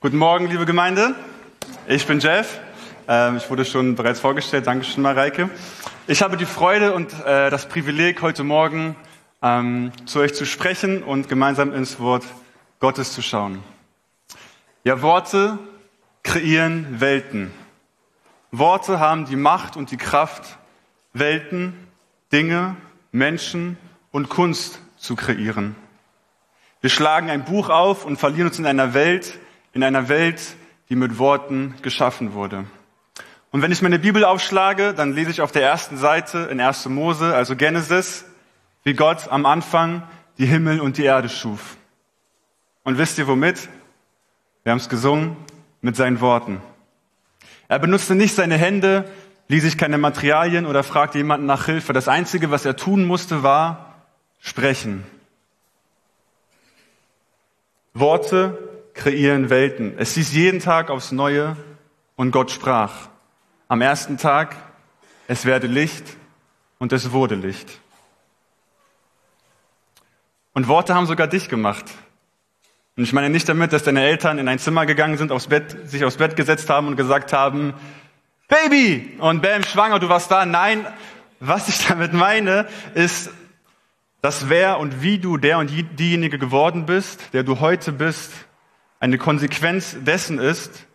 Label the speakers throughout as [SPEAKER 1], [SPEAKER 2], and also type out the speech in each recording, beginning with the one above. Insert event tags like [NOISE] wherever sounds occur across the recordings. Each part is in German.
[SPEAKER 1] Guten Morgen, liebe Gemeinde. Ich bin Jeff. Ähm, ich wurde schon bereits vorgestellt. Dankeschön, Mareike. Ich habe die Freude und äh, das Privileg, heute Morgen ähm, zu euch zu sprechen und gemeinsam ins Wort Gottes zu schauen. Ja, Worte kreieren Welten. Worte haben die Macht und die Kraft, Welten, Dinge, Menschen und Kunst zu kreieren. Wir schlagen ein Buch auf und verlieren uns in einer Welt, in einer Welt, die mit Worten geschaffen wurde. Und wenn ich meine Bibel aufschlage, dann lese ich auf der ersten Seite in 1. Mose, also Genesis, wie Gott am Anfang die Himmel und die Erde schuf. Und wisst ihr womit? Wir haben es gesungen mit seinen Worten. Er benutzte nicht seine Hände, ließ sich keine Materialien oder fragte jemanden nach Hilfe. Das Einzige, was er tun musste, war sprechen. Worte kreieren Welten. Es hieß jeden Tag aufs Neue und Gott sprach. Am ersten Tag, es werde Licht und es wurde Licht. Und Worte haben sogar dich gemacht. Und ich meine nicht damit, dass deine Eltern in ein Zimmer gegangen sind, aufs Bett, sich aufs Bett gesetzt haben und gesagt haben, Baby! Und bam, schwanger, du warst da. Nein, was ich damit meine, ist, dass wer und wie du der und diejenige geworden bist, der du heute bist, eine Konsequenz dessen ist,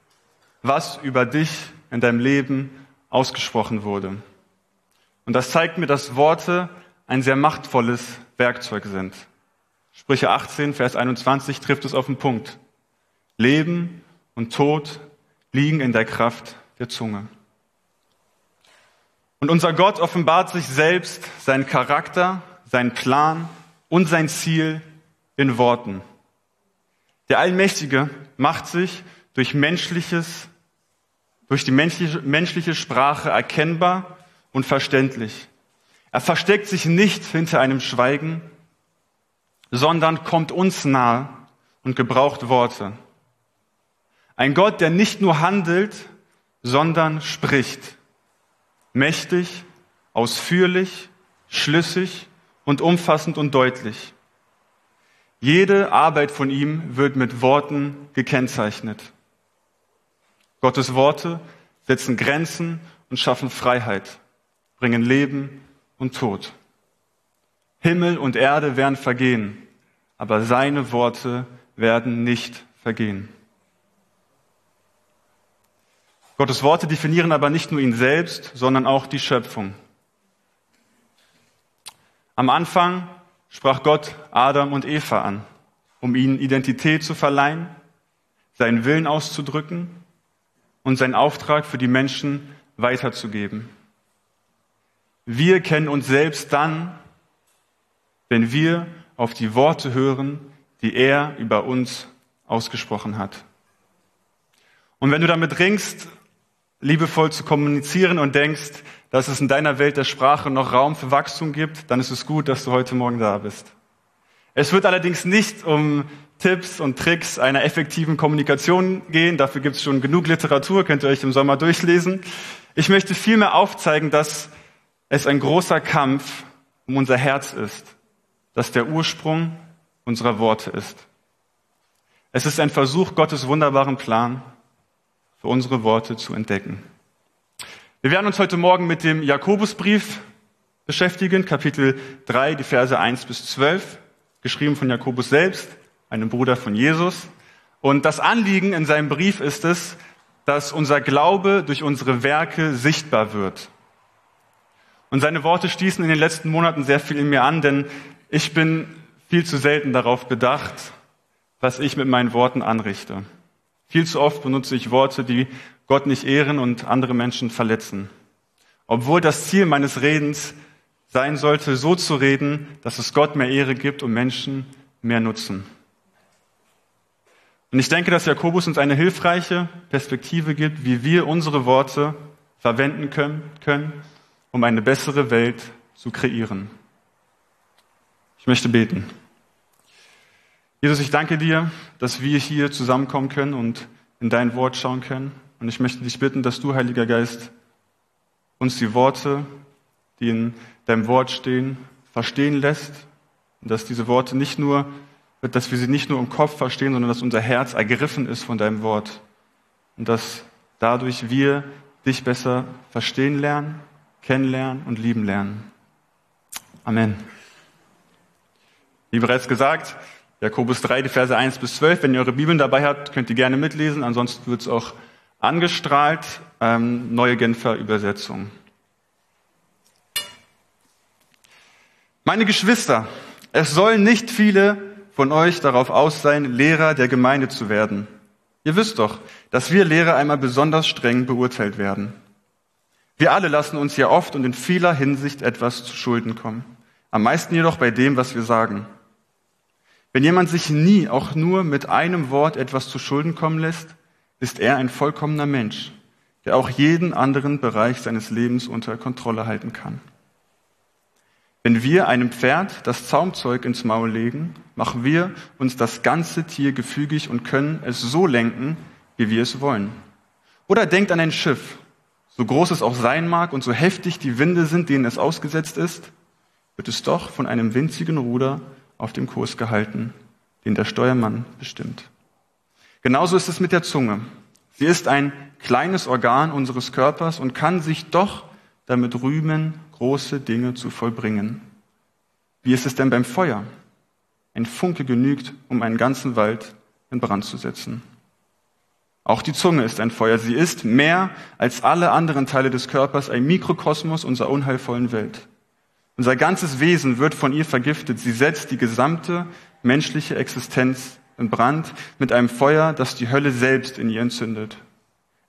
[SPEAKER 1] was über dich in deinem Leben ausgesprochen wurde. Und das zeigt mir, dass Worte ein sehr machtvolles Werkzeug sind. Sprüche 18, Vers 21 trifft es auf den Punkt. Leben und Tod liegen in der Kraft der Zunge. Und unser Gott offenbart sich selbst, seinen Charakter, seinen Plan und sein Ziel in Worten. Der Allmächtige macht sich durch menschliches, durch die menschliche, menschliche Sprache erkennbar und verständlich. Er versteckt sich nicht hinter einem Schweigen, sondern kommt uns nahe und gebraucht Worte. Ein Gott, der nicht nur handelt, sondern spricht. Mächtig, ausführlich, schlüssig und umfassend und deutlich. Jede Arbeit von ihm wird mit Worten gekennzeichnet. Gottes Worte setzen Grenzen und schaffen Freiheit, bringen Leben und Tod. Himmel und Erde werden vergehen, aber seine Worte werden nicht vergehen. Gottes Worte definieren aber nicht nur ihn selbst, sondern auch die Schöpfung. Am Anfang sprach Gott Adam und Eva an, um ihnen Identität zu verleihen, seinen Willen auszudrücken und seinen Auftrag für die Menschen weiterzugeben. Wir kennen uns selbst dann, wenn wir auf die Worte hören, die er über uns ausgesprochen hat. Und wenn du damit ringst, liebevoll zu kommunizieren und denkst, dass es in deiner Welt der Sprache noch Raum für Wachstum gibt, dann ist es gut, dass du heute Morgen da bist. Es wird allerdings nicht um Tipps und Tricks einer effektiven Kommunikation gehen. Dafür gibt es schon genug Literatur, könnt ihr euch im Sommer durchlesen. Ich möchte vielmehr aufzeigen, dass es ein großer Kampf um unser Herz ist, dass der Ursprung unserer Worte ist. Es ist ein Versuch, Gottes wunderbaren Plan für unsere Worte zu entdecken. Wir werden uns heute Morgen mit dem Jakobusbrief beschäftigen, Kapitel 3, die Verse 1 bis 12, geschrieben von Jakobus selbst, einem Bruder von Jesus. Und das Anliegen in seinem Brief ist es, dass unser Glaube durch unsere Werke sichtbar wird. Und seine Worte stießen in den letzten Monaten sehr viel in mir an, denn ich bin viel zu selten darauf bedacht, was ich mit meinen Worten anrichte. Viel zu oft benutze ich Worte, die Gott nicht ehren und andere Menschen verletzen. Obwohl das Ziel meines Redens sein sollte, so zu reden, dass es Gott mehr Ehre gibt und Menschen mehr Nutzen. Und ich denke, dass Jakobus uns eine hilfreiche Perspektive gibt, wie wir unsere Worte verwenden können, können um eine bessere Welt zu kreieren. Ich möchte beten. Jesus, ich danke dir, dass wir hier zusammenkommen können und in dein Wort schauen können. Und ich möchte dich bitten, dass du, Heiliger Geist, uns die Worte, die in deinem Wort stehen, verstehen lässt. Und dass diese Worte nicht nur dass wir sie nicht nur im Kopf verstehen, sondern dass unser Herz ergriffen ist von deinem Wort. Und dass dadurch wir dich besser verstehen lernen, kennenlernen und lieben lernen. Amen. Wie bereits gesagt, Jakobus 3, die Verse 1 bis 12. Wenn ihr eure Bibeln dabei habt, könnt ihr gerne mitlesen. Ansonsten wird es auch angestrahlt. Ähm, neue Genfer Übersetzung. Meine Geschwister, es sollen nicht viele von euch darauf aus sein, Lehrer der Gemeinde zu werden. Ihr wisst doch, dass wir Lehrer einmal besonders streng beurteilt werden. Wir alle lassen uns ja oft und in vieler Hinsicht etwas zu Schulden kommen. Am meisten jedoch bei dem, was wir sagen. Wenn jemand sich nie auch nur mit einem Wort etwas zu Schulden kommen lässt, ist er ein vollkommener Mensch, der auch jeden anderen Bereich seines Lebens unter Kontrolle halten kann. Wenn wir einem Pferd das Zaumzeug ins Maul legen, machen wir uns das ganze Tier gefügig und können es so lenken, wie wir es wollen. Oder denkt an ein Schiff, so groß es auch sein mag und so heftig die Winde sind, denen es ausgesetzt ist, wird es doch von einem winzigen Ruder auf dem Kurs gehalten, den der Steuermann bestimmt. Genauso ist es mit der Zunge. Sie ist ein kleines Organ unseres Körpers und kann sich doch damit rühmen, große Dinge zu vollbringen. Wie ist es denn beim Feuer? Ein Funke genügt, um einen ganzen Wald in Brand zu setzen. Auch die Zunge ist ein Feuer. Sie ist mehr als alle anderen Teile des Körpers ein Mikrokosmos unserer unheilvollen Welt. Unser ganzes Wesen wird von ihr vergiftet. Sie setzt die gesamte menschliche Existenz in Brand mit einem Feuer, das die Hölle selbst in ihr entzündet.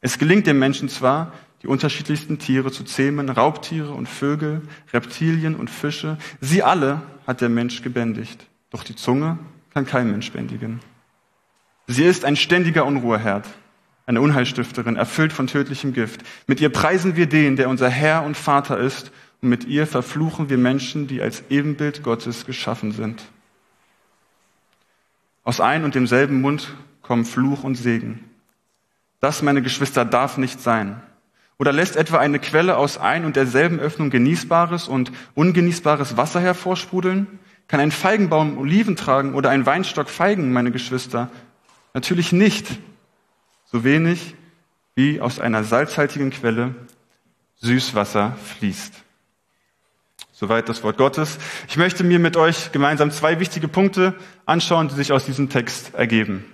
[SPEAKER 1] Es gelingt dem Menschen zwar, die unterschiedlichsten Tiere zu zähmen, Raubtiere und Vögel, Reptilien und Fische. Sie alle hat der Mensch gebändigt. Doch die Zunge kann kein Mensch bändigen. Sie ist ein ständiger Unruheherd, eine Unheilstifterin, erfüllt von tödlichem Gift. Mit ihr preisen wir den, der unser Herr und Vater ist mit ihr verfluchen wir Menschen, die als Ebenbild Gottes geschaffen sind. Aus ein und demselben Mund kommen Fluch und Segen. Das, meine Geschwister, darf nicht sein. Oder lässt etwa eine Quelle aus ein und derselben Öffnung genießbares und ungenießbares Wasser hervorsprudeln? Kann ein Feigenbaum Oliven tragen oder ein Weinstock Feigen, meine Geschwister? Natürlich nicht. So wenig wie aus einer salzhaltigen Quelle Süßwasser fließt. Soweit das Wort Gottes. Ich möchte mir mit euch gemeinsam zwei wichtige Punkte anschauen, die sich aus diesem Text ergeben.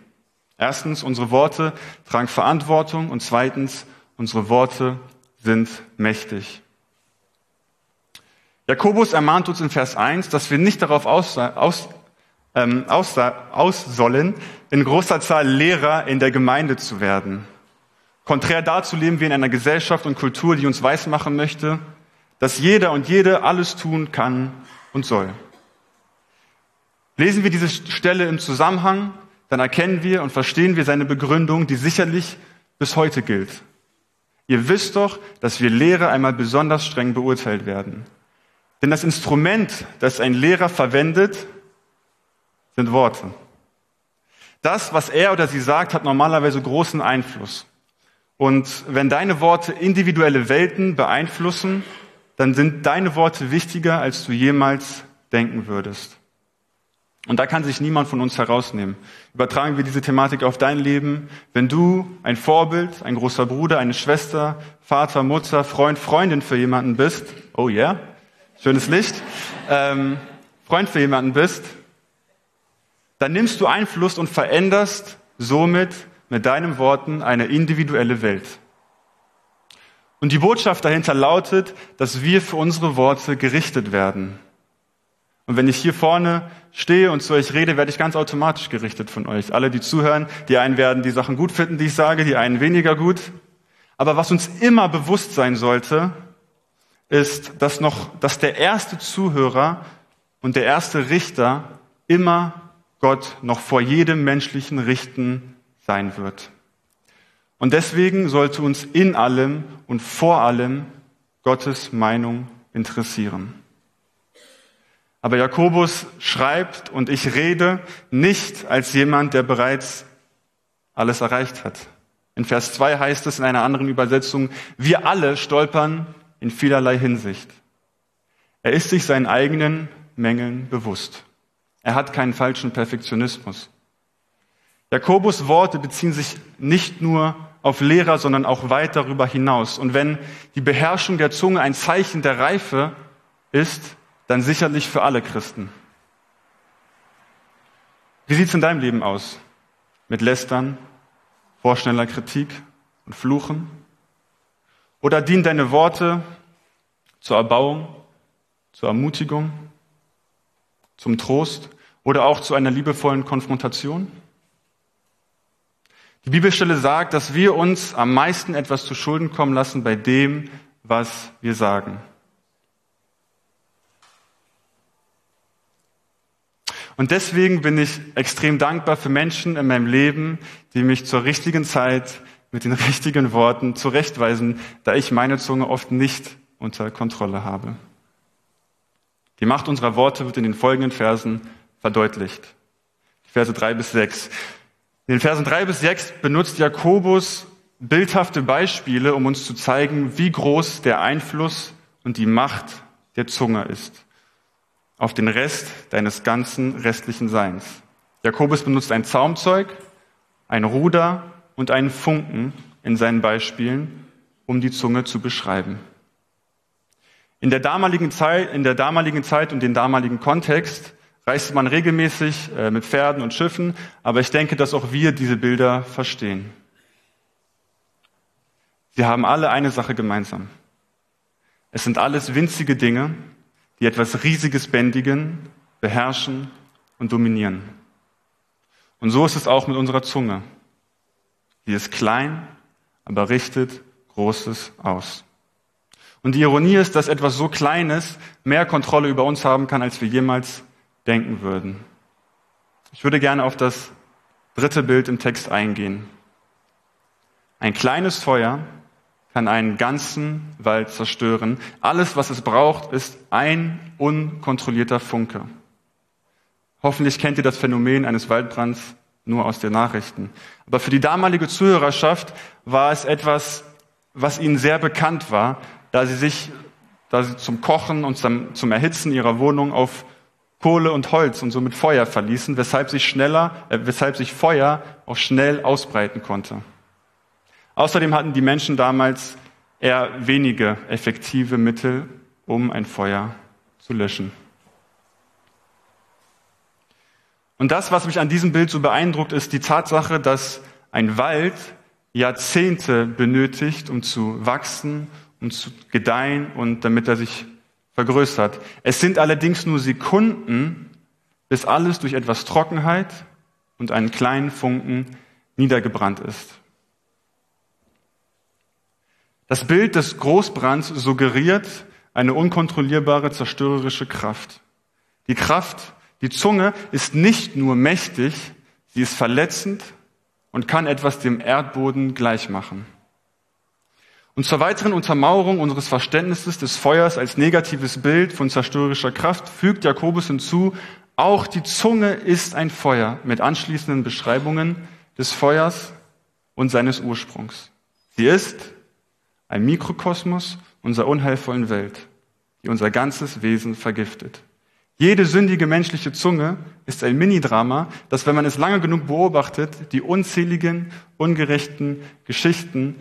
[SPEAKER 1] Erstens, unsere Worte tragen Verantwortung und zweitens, unsere Worte sind mächtig. Jakobus ermahnt uns in Vers 1, dass wir nicht darauf aus, aus, ähm, aus, aus sollen, in großer Zahl Lehrer in der Gemeinde zu werden. Konträr dazu leben wir in einer Gesellschaft und Kultur, die uns weismachen möchte, dass jeder und jede alles tun kann und soll. Lesen wir diese Stelle im Zusammenhang, dann erkennen wir und verstehen wir seine Begründung, die sicherlich bis heute gilt. Ihr wisst doch, dass wir Lehrer einmal besonders streng beurteilt werden. Denn das Instrument, das ein Lehrer verwendet, sind Worte. Das, was er oder sie sagt, hat normalerweise großen Einfluss. Und wenn deine Worte individuelle Welten beeinflussen, dann sind deine Worte wichtiger, als du jemals denken würdest. Und da kann sich niemand von uns herausnehmen. Übertragen wir diese Thematik auf dein Leben. Wenn du ein Vorbild, ein großer Bruder, eine Schwester, Vater, Mutter, Freund, Freundin für jemanden bist, oh yeah, schönes Licht, ähm, Freund für jemanden bist, dann nimmst du Einfluss und veränderst somit mit deinen Worten eine individuelle Welt. Und die Botschaft dahinter lautet, dass wir für unsere Worte gerichtet werden. Und wenn ich hier vorne stehe und zu euch rede, werde ich ganz automatisch gerichtet von euch. Alle, die zuhören, die einen werden die Sachen gut finden, die ich sage, die einen weniger gut. Aber was uns immer bewusst sein sollte, ist, dass noch, dass der erste Zuhörer und der erste Richter immer Gott noch vor jedem menschlichen Richten sein wird. Und deswegen sollte uns in allem und vor allem Gottes Meinung interessieren. Aber Jakobus schreibt und ich rede nicht als jemand, der bereits alles erreicht hat. In Vers 2 heißt es in einer anderen Übersetzung, wir alle stolpern in vielerlei Hinsicht. Er ist sich seinen eigenen Mängeln bewusst. Er hat keinen falschen Perfektionismus. Jakobus Worte beziehen sich nicht nur auf Lehrer, sondern auch weit darüber hinaus. Und wenn die Beherrschung der Zunge ein Zeichen der Reife ist, dann sicherlich für alle Christen. Wie sieht's in deinem Leben aus? Mit Lästern, vorschneller Kritik und Fluchen? Oder dienen deine Worte zur Erbauung, zur Ermutigung, zum Trost oder auch zu einer liebevollen Konfrontation? Die Bibelstelle sagt, dass wir uns am meisten etwas zu Schulden kommen lassen bei dem, was wir sagen. Und deswegen bin ich extrem dankbar für Menschen in meinem Leben, die mich zur richtigen Zeit mit den [LAUGHS] richtigen Worten zurechtweisen, da ich meine Zunge oft nicht unter Kontrolle habe. Die Macht unserer Worte wird in den folgenden Versen verdeutlicht. Verse drei bis sechs. In den Versen drei bis sechs benutzt Jakobus bildhafte Beispiele, um uns zu zeigen, wie groß der Einfluss und die Macht der Zunge ist auf den Rest deines ganzen restlichen Seins. Jakobus benutzt ein Zaumzeug, ein Ruder und einen Funken in seinen Beispielen, um die Zunge zu beschreiben. In der damaligen Zeit, in der damaligen Zeit und den damaligen Kontext reiste man regelmäßig äh, mit Pferden und Schiffen, aber ich denke, dass auch wir diese Bilder verstehen. Sie haben alle eine Sache gemeinsam. Es sind alles winzige Dinge, die etwas Riesiges bändigen, beherrschen und dominieren. Und so ist es auch mit unserer Zunge. Sie ist klein, aber richtet Großes aus. Und die Ironie ist, dass etwas so Kleines mehr Kontrolle über uns haben kann, als wir jemals denken würden. Ich würde gerne auf das dritte Bild im Text eingehen. Ein kleines Feuer kann einen ganzen Wald zerstören. Alles, was es braucht, ist ein unkontrollierter Funke. Hoffentlich kennt ihr das Phänomen eines Waldbrands nur aus den Nachrichten. Aber für die damalige Zuhörerschaft war es etwas, was ihnen sehr bekannt war, da sie sich, da sie zum Kochen und zum, Erhitzen ihrer Wohnung auf Kohle und Holz und somit Feuer verließen, weshalb sich schneller, äh, weshalb sich Feuer auch schnell ausbreiten konnte. Außerdem hatten die Menschen damals eher wenige effektive Mittel, um ein Feuer zu löschen. Und das, was mich an diesem Bild so beeindruckt, ist die Tatsache, dass ein Wald Jahrzehnte benötigt, um zu wachsen, um zu gedeihen und damit er sich vergrößert. Es sind allerdings nur Sekunden, bis alles durch etwas Trockenheit und einen kleinen Funken niedergebrannt ist. Das Bild des Großbrands suggeriert eine unkontrollierbare zerstörerische Kraft. Die Kraft, die Zunge ist nicht nur mächtig, sie ist verletzend und kann etwas dem Erdboden gleichmachen. Und zur weiteren Untermauerung unseres Verständnisses des Feuers als negatives Bild von zerstörerischer Kraft fügt Jakobus hinzu, auch die Zunge ist ein Feuer mit anschließenden Beschreibungen des Feuers und seines Ursprungs. Sie ist ein Mikrokosmos unserer unheilvollen Welt, die unser ganzes Wesen vergiftet. Jede sündige menschliche Zunge ist ein Minidrama, das, wenn man es lange genug beobachtet, die unzähligen, ungerechten Geschichten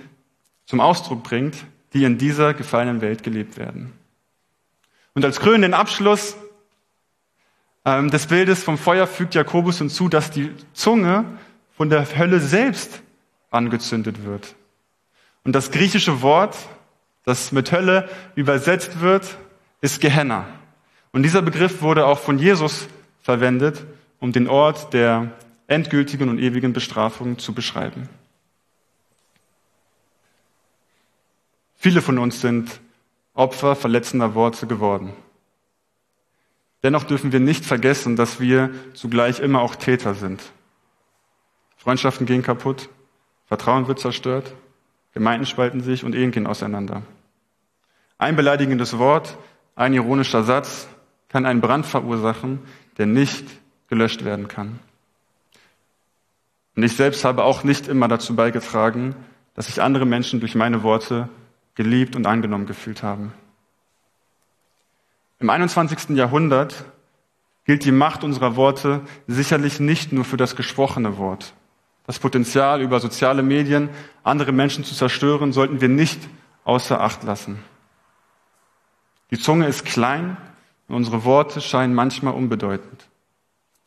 [SPEAKER 1] zum Ausdruck bringt, die in dieser gefallenen Welt gelebt werden. Und als krönenden Abschluss ähm, des Bildes vom Feuer fügt Jakobus hinzu, dass die Zunge von der Hölle selbst angezündet wird. Und das griechische Wort, das mit Hölle übersetzt wird, ist Gehenna. Und dieser Begriff wurde auch von Jesus verwendet, um den Ort der endgültigen und ewigen Bestrafung zu beschreiben. Viele von uns sind Opfer verletzender Worte geworden. Dennoch dürfen wir nicht vergessen, dass wir zugleich immer auch Täter sind. Freundschaften gehen kaputt, Vertrauen wird zerstört, Gemeinden spalten sich und Ehen gehen auseinander. Ein beleidigendes Wort, ein ironischer Satz kann einen Brand verursachen, der nicht gelöscht werden kann. Und ich selbst habe auch nicht immer dazu beigetragen, dass sich andere Menschen durch meine Worte geliebt und angenommen gefühlt haben. Im 21. Jahrhundert gilt die Macht unserer Worte sicherlich nicht nur für das gesprochene Wort. Das Potenzial, über soziale Medien andere Menschen zu zerstören, sollten wir nicht außer Acht lassen. Die Zunge ist klein und unsere Worte scheinen manchmal unbedeutend.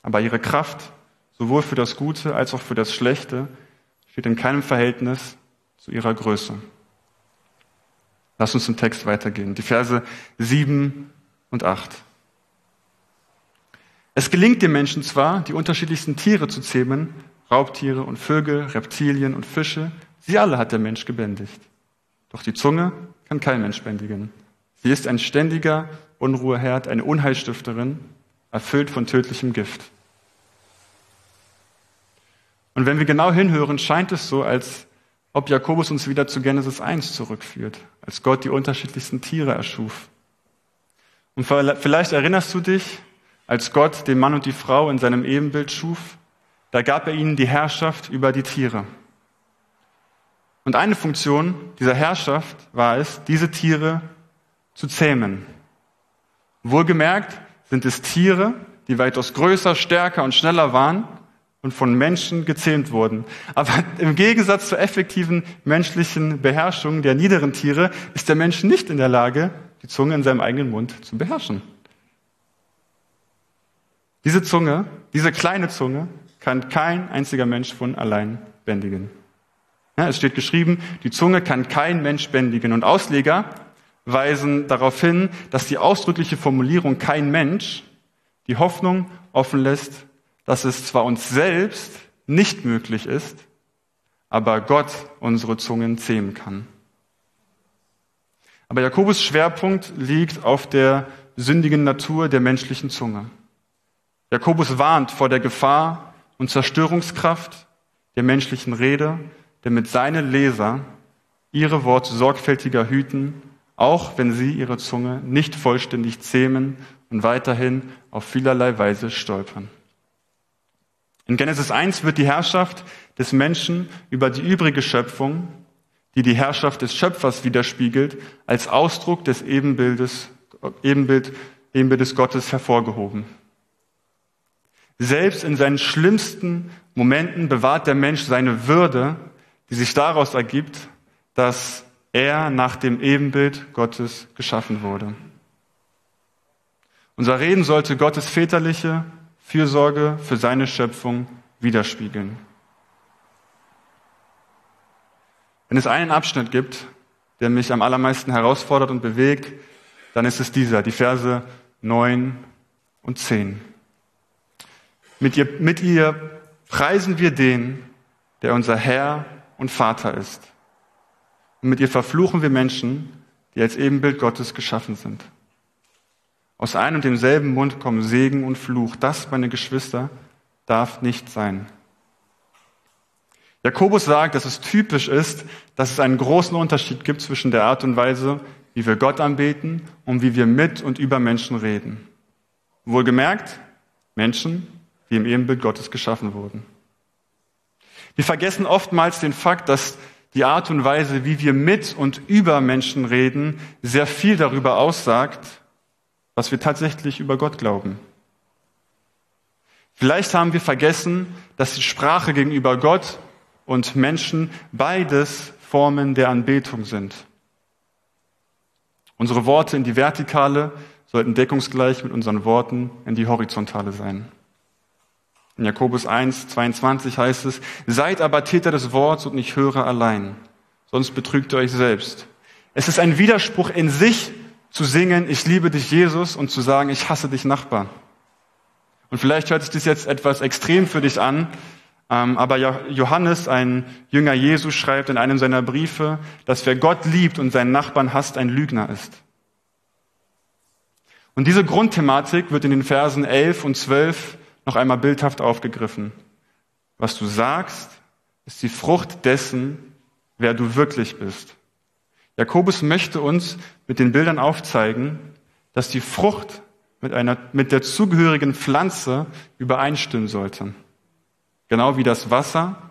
[SPEAKER 1] Aber ihre Kraft, sowohl für das Gute als auch für das Schlechte, steht in keinem Verhältnis zu ihrer Größe. Lass uns zum Text weitergehen. Die Verse 7 und 8. Es gelingt dem Menschen zwar, die unterschiedlichsten Tiere zu zähmen, Raubtiere und Vögel, Reptilien und Fische, sie alle hat der Mensch gebändigt. Doch die Zunge kann kein Mensch bändigen. Sie ist ein ständiger Unruheherd, eine Unheilstifterin, erfüllt von tödlichem Gift. Und wenn wir genau hinhören, scheint es so, als ob Jakobus uns wieder zu Genesis 1 zurückführt, als Gott die unterschiedlichsten Tiere erschuf. Und vielleicht erinnerst du dich, als Gott den Mann und die Frau in seinem Ebenbild schuf, da gab er ihnen die Herrschaft über die Tiere. Und eine Funktion dieser Herrschaft war es, diese Tiere zu zähmen. Wohlgemerkt sind es Tiere, die weitaus größer, stärker und schneller waren und von Menschen gezähmt wurden. Aber im Gegensatz zur effektiven menschlichen Beherrschung der niederen Tiere ist der Mensch nicht in der Lage, die Zunge in seinem eigenen Mund zu beherrschen. Diese Zunge, diese kleine Zunge, kann kein einziger Mensch von allein bändigen. Ja, es steht geschrieben, die Zunge kann kein Mensch bändigen. Und Ausleger weisen darauf hin, dass die ausdrückliche Formulierung kein Mensch die Hoffnung offen lässt, dass es zwar uns selbst nicht möglich ist, aber Gott unsere Zungen zähmen kann. Aber Jakobus Schwerpunkt liegt auf der sündigen Natur der menschlichen Zunge. Jakobus warnt vor der Gefahr und Zerstörungskraft der menschlichen Rede, damit seine Leser ihre Worte sorgfältiger hüten, auch wenn sie ihre Zunge nicht vollständig zähmen und weiterhin auf vielerlei Weise stolpern. In Genesis 1 wird die Herrschaft des Menschen über die übrige Schöpfung, die die Herrschaft des Schöpfers widerspiegelt, als Ausdruck des Ebenbildes, Ebenbild, Ebenbildes Gottes hervorgehoben. Selbst in seinen schlimmsten Momenten bewahrt der Mensch seine Würde, die sich daraus ergibt, dass er nach dem Ebenbild Gottes geschaffen wurde. Unser Reden sollte Gottes väterliche, Fürsorge für seine Schöpfung widerspiegeln. Wenn es einen Abschnitt gibt, der mich am allermeisten herausfordert und bewegt, dann ist es dieser, die Verse 9 und 10. Mit ihr, mit ihr preisen wir den, der unser Herr und Vater ist. Und mit ihr verfluchen wir Menschen, die als Ebenbild Gottes geschaffen sind. Aus einem und demselben Mund kommen Segen und Fluch. Das, meine Geschwister, darf nicht sein. Jakobus sagt, dass es typisch ist, dass es einen großen Unterschied gibt zwischen der Art und Weise, wie wir Gott anbeten und wie wir mit und über Menschen reden. Wohlgemerkt, Menschen, die im Ebenbild Gottes geschaffen wurden. Wir vergessen oftmals den Fakt, dass die Art und Weise, wie wir mit und über Menschen reden, sehr viel darüber aussagt, was wir tatsächlich über Gott glauben. Vielleicht haben wir vergessen, dass die Sprache gegenüber Gott und Menschen beides Formen der Anbetung sind. Unsere Worte in die Vertikale sollten deckungsgleich mit unseren Worten in die Horizontale sein. In Jakobus 1, 22 heißt es, seid aber Täter des Wortes und nicht Hörer allein, sonst betrügt ihr euch selbst. Es ist ein Widerspruch in sich, zu singen, ich liebe dich Jesus und zu sagen, ich hasse dich Nachbar. Und vielleicht hört sich das jetzt etwas extrem für dich an, ähm, aber Johannes, ein Jünger Jesus, schreibt in einem seiner Briefe, dass wer Gott liebt und seinen Nachbarn hasst, ein Lügner ist. Und diese Grundthematik wird in den Versen 11 und 12 noch einmal bildhaft aufgegriffen. Was du sagst, ist die Frucht dessen, wer du wirklich bist. Jakobus möchte uns mit den Bildern aufzeigen, dass die Frucht mit, einer, mit der zugehörigen Pflanze übereinstimmen sollte. Genau wie das Wasser,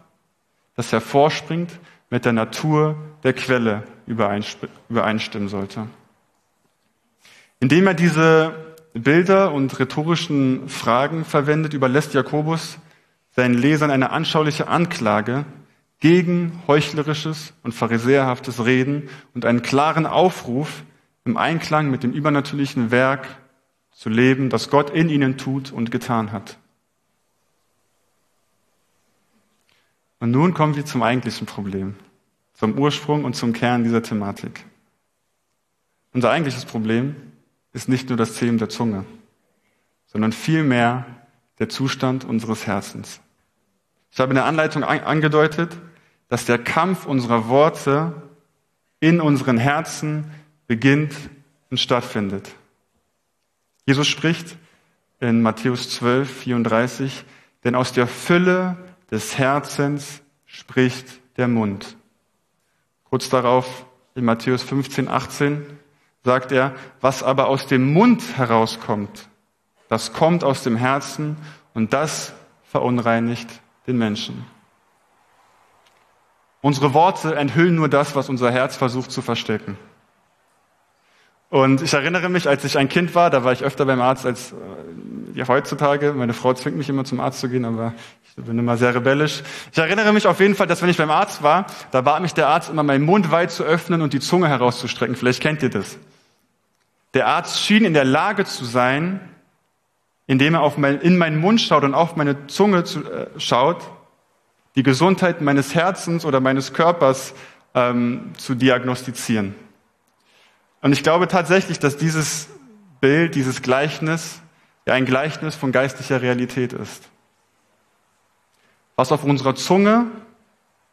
[SPEAKER 1] das hervorspringt, mit der Natur der Quelle übereinstimmen sollte. Indem er diese Bilder und rhetorischen Fragen verwendet, überlässt Jakobus seinen Lesern eine anschauliche Anklage gegen heuchlerisches und pharisäerhaftes Reden und einen klaren Aufruf, im Einklang mit dem übernatürlichen Werk zu leben, das Gott in ihnen tut und getan hat. Und nun kommen wir zum eigentlichen Problem, zum Ursprung und zum Kern dieser Thematik. Unser eigentliches Problem ist nicht nur das Zähmen der Zunge, sondern vielmehr der Zustand unseres Herzens. Ich habe in der Anleitung angedeutet, dass der Kampf unserer Worte in unseren Herzen beginnt und stattfindet. Jesus spricht in Matthäus 12, 34, denn aus der Fülle des Herzens spricht der Mund. Kurz darauf in Matthäus 15, 18 sagt er, was aber aus dem Mund herauskommt, das kommt aus dem Herzen und das verunreinigt den Menschen. Unsere Worte enthüllen nur das, was unser Herz versucht zu verstecken. Und ich erinnere mich, als ich ein Kind war, da war ich öfter beim Arzt als äh, ja, heutzutage. Meine Frau zwingt mich immer zum Arzt zu gehen, aber ich bin immer sehr rebellisch. Ich erinnere mich auf jeden Fall, dass wenn ich beim Arzt war, da bat mich der Arzt immer, meinen Mund weit zu öffnen und die Zunge herauszustrecken. Vielleicht kennt ihr das. Der Arzt schien in der Lage zu sein, indem er auf mein, in meinen Mund schaut und auf meine Zunge zu, äh, schaut, die Gesundheit meines Herzens oder meines Körpers ähm, zu diagnostizieren. Und ich glaube tatsächlich, dass dieses Bild, dieses Gleichnis ja ein Gleichnis von geistlicher Realität ist. Was auf unserer Zunge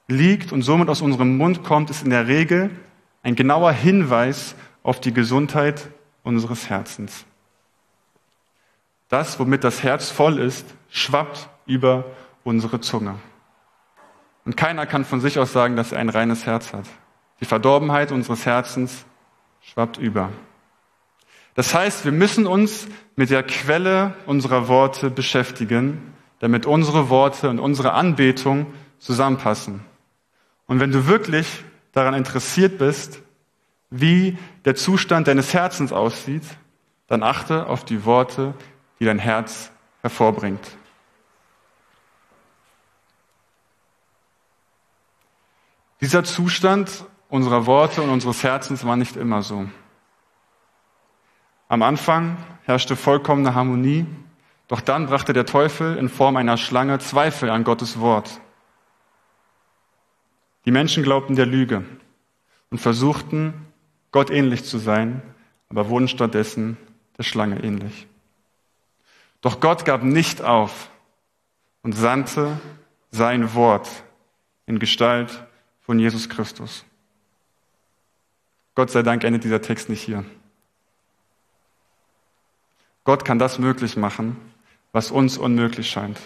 [SPEAKER 1] liegt und somit aus unserem Mund kommt, ist in der Regel ein genauer Hinweis auf die Gesundheit unseres Herzens. Das, womit das Herz voll ist, schwappt über unsere Zunge. Und keiner kann von sich aus sagen, dass er ein reines Herz hat. Die Verdorbenheit unseres Herzens schwappt über. Das heißt, wir müssen uns mit der Quelle unserer Worte beschäftigen, damit unsere Worte und unsere Anbetung zusammenpassen. Und wenn du wirklich daran interessiert bist, wie der Zustand deines Herzens aussieht, dann achte auf die Worte, die dein Herz hervorbringt. Dieser Zustand unserer Worte und unseres Herzens war nicht immer so. Am Anfang herrschte vollkommene Harmonie, doch dann brachte der Teufel in Form einer Schlange Zweifel an Gottes Wort. Die Menschen glaubten der Lüge und versuchten, Gott ähnlich zu sein, aber wurden stattdessen der Schlange ähnlich. Doch Gott gab nicht auf und sandte sein Wort in Gestalt von Jesus Christus. Gott sei Dank endet dieser Text nicht hier. Gott kann das möglich machen, was uns unmöglich scheint.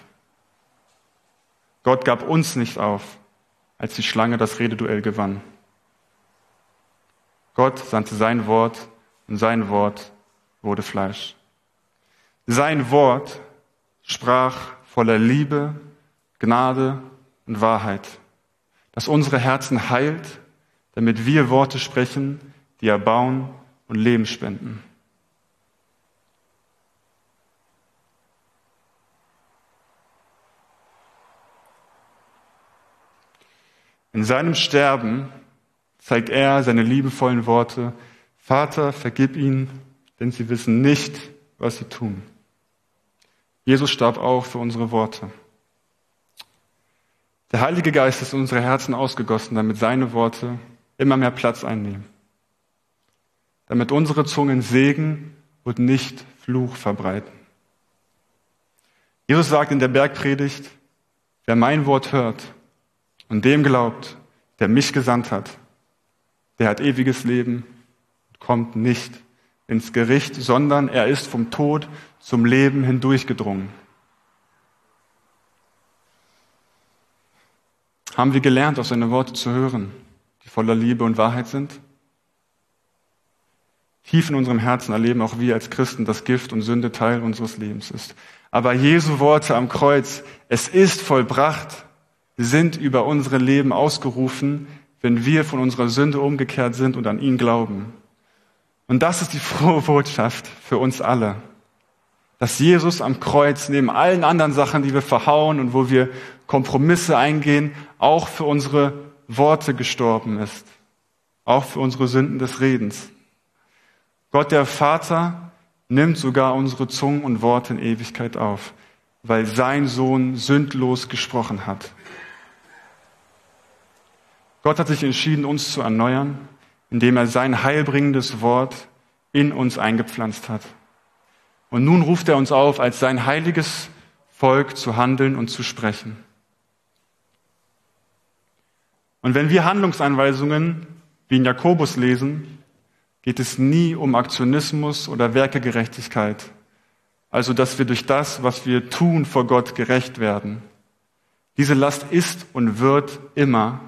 [SPEAKER 1] Gott gab uns nicht auf, als die Schlange das Rededuell gewann. Gott sandte sein Wort und sein Wort wurde Fleisch. Sein Wort sprach voller Liebe, Gnade und Wahrheit, das unsere Herzen heilt damit wir Worte sprechen, die erbauen und Leben spenden. In seinem Sterben zeigt er seine liebevollen Worte, Vater, vergib ihnen, denn sie wissen nicht, was sie tun. Jesus starb auch für unsere Worte. Der Heilige Geist ist in unsere Herzen ausgegossen, damit seine Worte immer mehr Platz einnehmen. Damit unsere Zungen Segen und nicht Fluch verbreiten. Jesus sagt in der Bergpredigt, wer mein Wort hört und dem glaubt, der mich gesandt hat, der hat ewiges Leben und kommt nicht ins Gericht, sondern er ist vom Tod zum Leben hindurchgedrungen. Haben wir gelernt, auf seine Worte zu hören? die voller Liebe und Wahrheit sind? Tief in unserem Herzen erleben auch wir als Christen, dass Gift und Sünde Teil unseres Lebens ist. Aber Jesu Worte am Kreuz, es ist vollbracht, sind über unsere Leben ausgerufen, wenn wir von unserer Sünde umgekehrt sind und an ihn glauben. Und das ist die frohe Botschaft für uns alle. Dass Jesus am Kreuz neben allen anderen Sachen, die wir verhauen und wo wir Kompromisse eingehen, auch für unsere Worte gestorben ist, auch für unsere Sünden des Redens. Gott der Vater nimmt sogar unsere Zungen und Worte in Ewigkeit auf, weil sein Sohn sündlos gesprochen hat. Gott hat sich entschieden, uns zu erneuern, indem er sein heilbringendes Wort in uns eingepflanzt hat. Und nun ruft er uns auf, als sein heiliges Volk zu handeln und zu sprechen. Und wenn wir Handlungsanweisungen wie in Jakobus lesen, geht es nie um Aktionismus oder Werkegerechtigkeit. Also, dass wir durch das, was wir tun, vor Gott gerecht werden. Diese Last ist und wird immer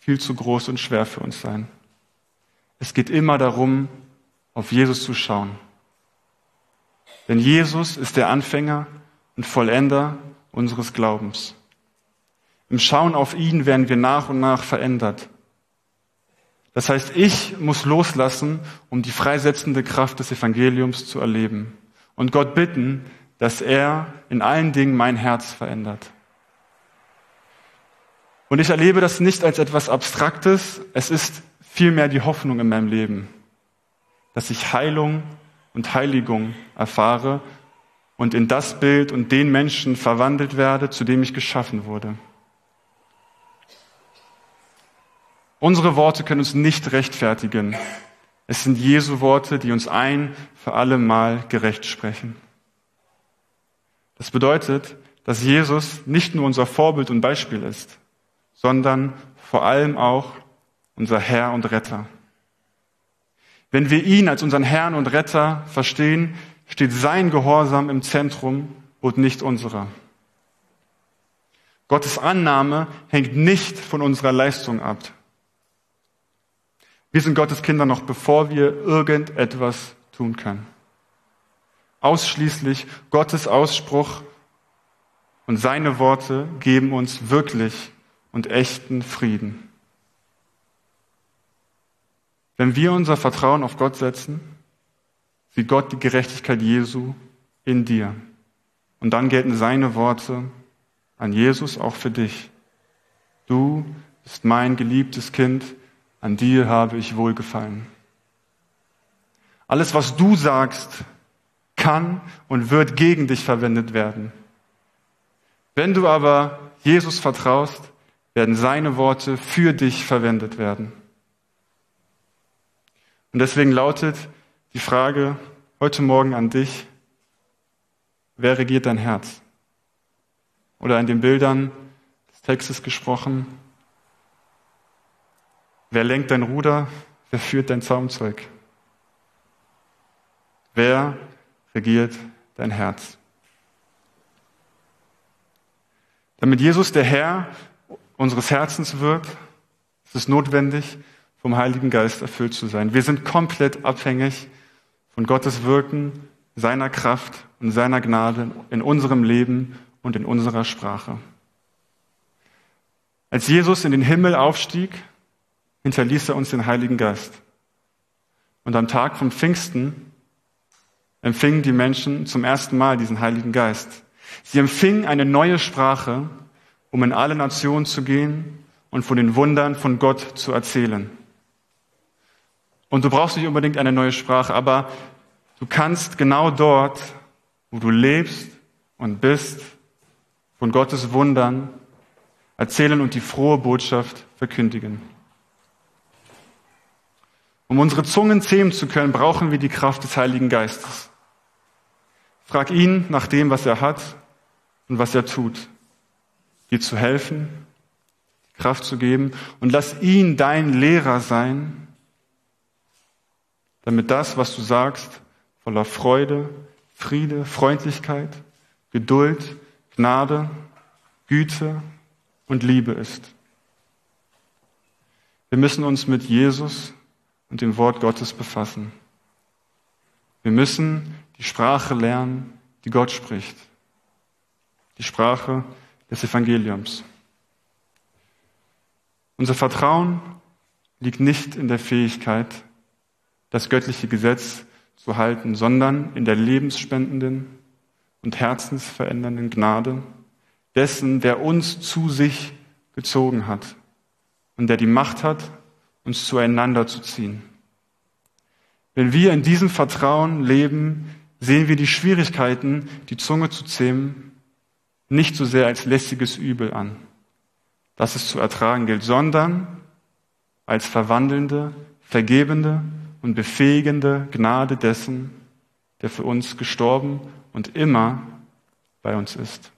[SPEAKER 1] viel zu groß und schwer für uns sein. Es geht immer darum, auf Jesus zu schauen. Denn Jesus ist der Anfänger und Vollender unseres Glaubens. Im Schauen auf ihn werden wir nach und nach verändert. Das heißt, ich muss loslassen, um die freisetzende Kraft des Evangeliums zu erleben. Und Gott bitten, dass er in allen Dingen mein Herz verändert. Und ich erlebe das nicht als etwas Abstraktes, es ist vielmehr die Hoffnung in meinem Leben, dass ich Heilung und Heiligung erfahre und in das Bild und den Menschen verwandelt werde, zu dem ich geschaffen wurde. Unsere Worte können uns nicht rechtfertigen. Es sind Jesu Worte, die uns ein für alle Mal gerecht sprechen. Das bedeutet, dass Jesus nicht nur unser Vorbild und Beispiel ist, sondern vor allem auch unser Herr und Retter. Wenn wir ihn als unseren Herrn und Retter verstehen, steht sein Gehorsam im Zentrum und nicht unserer. Gottes Annahme hängt nicht von unserer Leistung ab. Wir sind Gottes Kinder noch bevor wir irgendetwas tun können. Ausschließlich Gottes Ausspruch und seine Worte geben uns wirklich und echten Frieden. Wenn wir unser Vertrauen auf Gott setzen, sieht Gott die Gerechtigkeit Jesu in dir. Und dann gelten seine Worte an Jesus auch für dich. Du bist mein geliebtes Kind, an dir habe ich wohlgefallen. Alles, was du sagst, kann und wird gegen dich verwendet werden. Wenn du aber Jesus vertraust, werden seine Worte für dich verwendet werden. Und deswegen lautet die Frage heute Morgen an dich, wer regiert dein Herz? Oder in den Bildern des Textes gesprochen, wer lenkt dein Ruder, wer führt dein Zaumzeug? Wer regiert dein Herz? Damit Jesus der Herr unseres Herzens wird, ist es notwendig, vom Heiligen Geist erfüllt zu sein. Wir sind komplett abhängig von Gottes Wirken, seiner Kraft und seiner Gnade in unserem Leben und in unserer Sprache. Als Jesus in den Himmel aufstieg, hinterließ er uns den Heiligen Geist. Und am Tag vom Pfingsten empfingen die Menschen zum ersten Mal diesen Heiligen Geist. Sie empfingen eine neue Sprache, um in alle Nationen zu gehen und von den Wundern von Gott zu erzählen. Und du brauchst nicht unbedingt eine neue Sprache, aber du kannst genau dort, wo du lebst und bist, von Gottes Wundern erzählen und die frohe Botschaft verkündigen. Um unsere Zungen zähmen zu können, brauchen wir die Kraft des Heiligen Geistes. Frag ihn nach dem, was er hat und was er tut. Dir zu helfen, Kraft zu geben und lass ihn dein Lehrer sein damit das, was du sagst, voller Freude, Friede, Freundlichkeit, Geduld, Gnade, Güte und Liebe ist. Wir müssen uns mit Jesus und dem Wort Gottes befassen. Wir müssen die Sprache lernen, die Gott spricht. Die Sprache des Evangeliums. Unser Vertrauen liegt nicht in der Fähigkeit, das göttliche Gesetz zu halten, sondern in der lebensspendenden und herzensverändernden Gnade dessen, der uns zu sich gezogen hat und der die Macht hat, uns zueinander zu ziehen. Wenn wir in diesem Vertrauen leben, sehen wir die Schwierigkeiten, die Zunge zu zähmen, nicht so sehr als lästiges Übel an, das es zu ertragen gilt, sondern als verwandelnde, vergebende und befähigende Gnade dessen, der für uns gestorben und immer bei uns ist.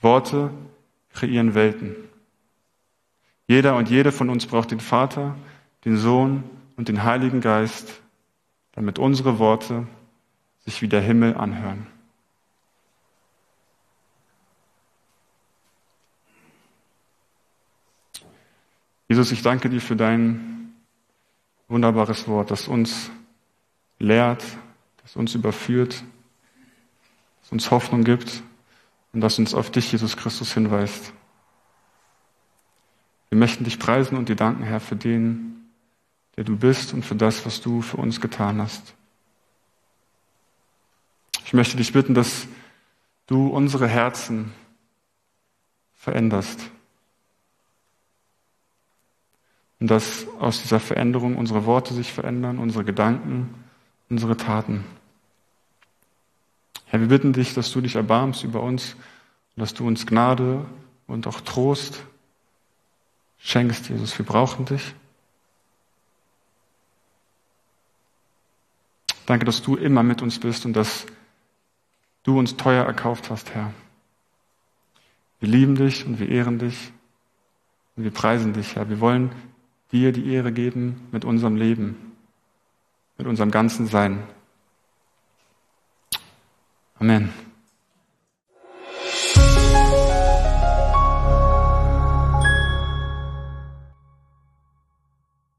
[SPEAKER 1] Worte kreieren Welten. Jeder und jede von uns braucht den Vater, den Sohn und den Heiligen Geist, damit unsere Worte sich wie der Himmel anhören. Jesus, ich danke dir für dein wunderbares Wort, das uns lehrt, das uns überführt, das uns Hoffnung gibt und das uns auf dich, Jesus Christus, hinweist. Wir möchten dich preisen und dir danken, Herr, für den, der du bist und für das, was du für uns getan hast. Ich möchte dich bitten, dass du unsere Herzen veränderst. Und dass aus dieser Veränderung unsere Worte sich verändern, unsere Gedanken, unsere Taten. Herr, wir bitten dich, dass du dich erbarmst über uns und dass du uns Gnade und auch Trost schenkst, Jesus. Wir brauchen dich. Danke, dass du immer mit uns bist und dass du uns teuer erkauft hast, Herr. Wir lieben dich und wir ehren dich und wir preisen dich, Herr. Wir wollen dir die Ehre geben mit unserem Leben, mit unserem ganzen Sein. Amen.